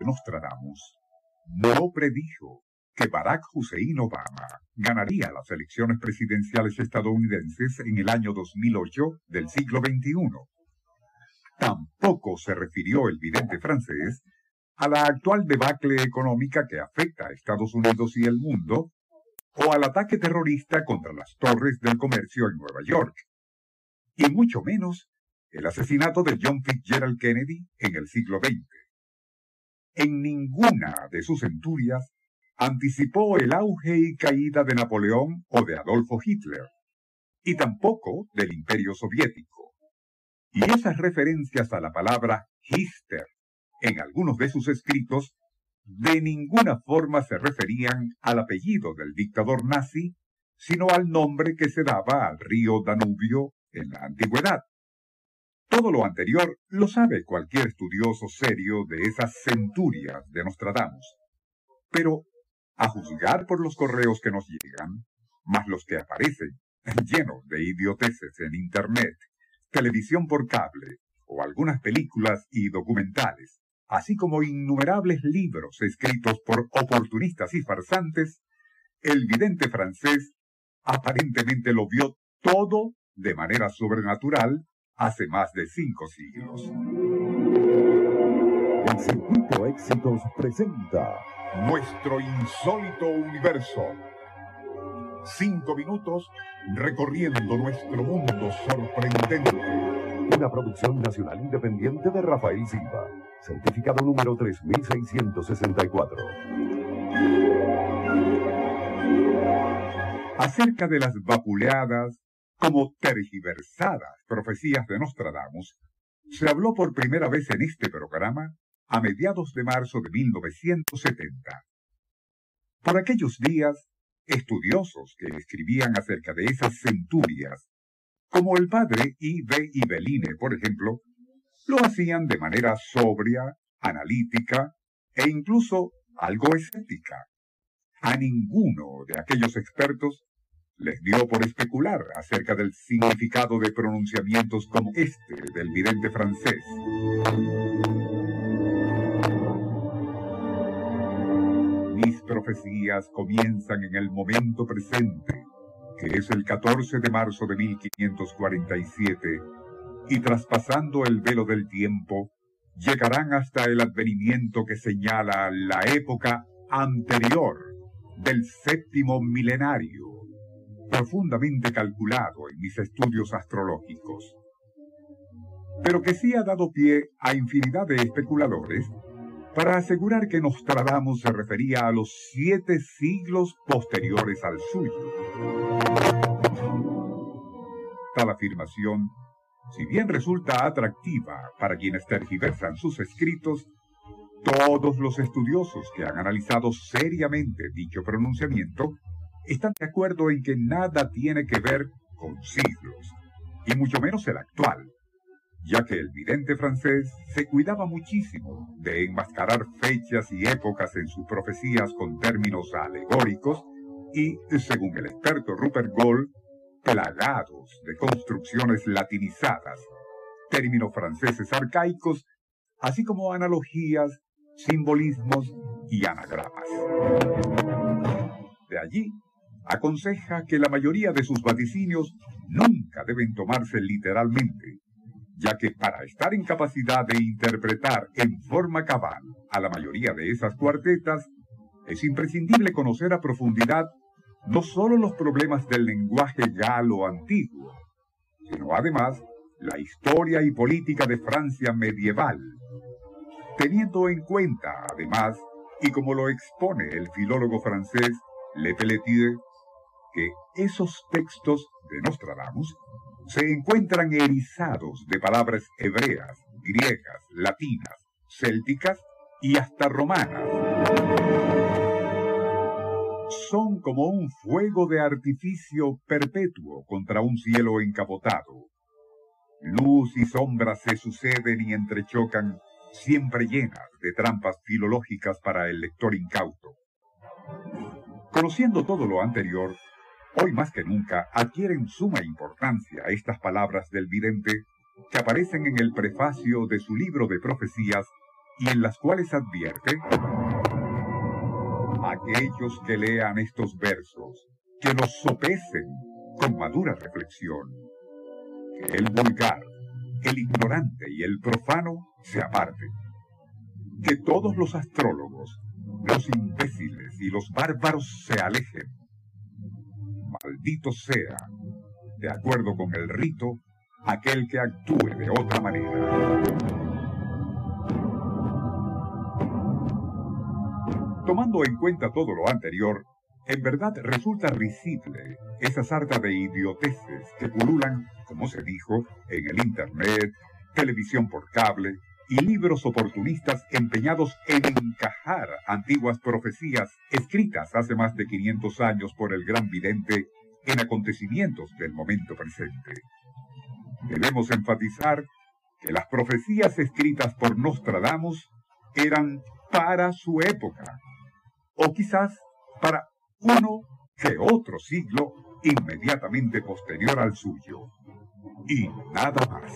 Nostradamus no predijo que Barack Hussein Obama ganaría las elecciones presidenciales estadounidenses en el año 2008 del siglo XXI. Tampoco se refirió el vidente francés a la actual debacle económica que afecta a Estados Unidos y el mundo, o al ataque terrorista contra las torres del comercio en Nueva York, y mucho menos el asesinato de John Fitzgerald Kennedy en el siglo XX. En ninguna de sus centurias anticipó el auge y caída de Napoleón o de Adolfo Hitler, y tampoco del Imperio Soviético. Y esas referencias a la palabra Hister en algunos de sus escritos de ninguna forma se referían al apellido del dictador nazi, sino al nombre que se daba al río Danubio en la antigüedad. Todo lo anterior lo sabe cualquier estudioso serio de esas centurias de Nostradamus. Pero, a juzgar por los correos que nos llegan, más los que aparecen llenos de idioteces en Internet, televisión por cable o algunas películas y documentales, así como innumerables libros escritos por oportunistas y farsantes, el vidente francés aparentemente lo vio todo de manera sobrenatural hace más de cinco siglos. El Circuito Éxitos presenta Nuestro insólito universo. Cinco minutos recorriendo nuestro mundo sorprendente. Una producción nacional independiente de Rafael Silva. Certificado número 3664. Acerca de las vapuleadas, como tergiversadas profecías de Nostradamus, se habló por primera vez en este programa a mediados de marzo de 1970. Por aquellos días, estudiosos que escribían acerca de esas centurias, como el padre I. B. Ibeline, por ejemplo, lo hacían de manera sobria, analítica e incluso algo escéptica. A ninguno de aquellos expertos les dio por especular acerca del significado de pronunciamientos como este del vidente francés. Mis profecías comienzan en el momento presente, que es el 14 de marzo de 1547, y traspasando el velo del tiempo, llegarán hasta el advenimiento que señala la época anterior del séptimo milenario profundamente calculado en mis estudios astrológicos, pero que sí ha dado pie a infinidad de especuladores para asegurar que Nostradamus se refería a los siete siglos posteriores al suyo. Tal afirmación, si bien resulta atractiva para quienes tergiversan sus escritos, todos los estudiosos que han analizado seriamente dicho pronunciamiento están de acuerdo en que nada tiene que ver con siglos, y mucho menos el actual, ya que el vidente francés se cuidaba muchísimo de enmascarar fechas y épocas en sus profecías con términos alegóricos y, según el experto Rupert Gold, plagados de construcciones latinizadas, términos franceses arcaicos, así como analogías, simbolismos y anagramas. De allí aconseja que la mayoría de sus vaticinios nunca deben tomarse literalmente, ya que para estar en capacidad de interpretar en forma cabal a la mayoría de esas cuartetas, es imprescindible conocer a profundidad no solo los problemas del lenguaje galo antiguo, sino además la historia y política de Francia medieval, teniendo en cuenta, además, y como lo expone el filólogo francés Le Pelletier, que esos textos de Nostradamus se encuentran erizados de palabras hebreas, griegas, latinas, célticas y hasta romanas. Son como un fuego de artificio perpetuo contra un cielo encapotado. Luz y sombra se suceden y entrechocan, siempre llenas de trampas filológicas para el lector incauto. Conociendo todo lo anterior, Hoy más que nunca adquieren suma importancia estas palabras del vidente que aparecen en el prefacio de su libro de profecías y en las cuales advierte aquellos que lean estos versos, que los sopesen con madura reflexión, que el vulgar, el ignorante y el profano se aparten, que todos los astrólogos, los imbéciles y los bárbaros se alejen. Maldito sea, de acuerdo con el rito, aquel que actúe de otra manera. Tomando en cuenta todo lo anterior, en verdad resulta risible esa sarta de idioteces que pululan, como se dijo, en el Internet, televisión por cable y libros oportunistas empeñados en encajar antiguas profecías escritas hace más de 500 años por el gran vidente en acontecimientos del momento presente. Debemos enfatizar que las profecías escritas por Nostradamus eran para su época, o quizás para uno que otro siglo inmediatamente posterior al suyo. Y nada más.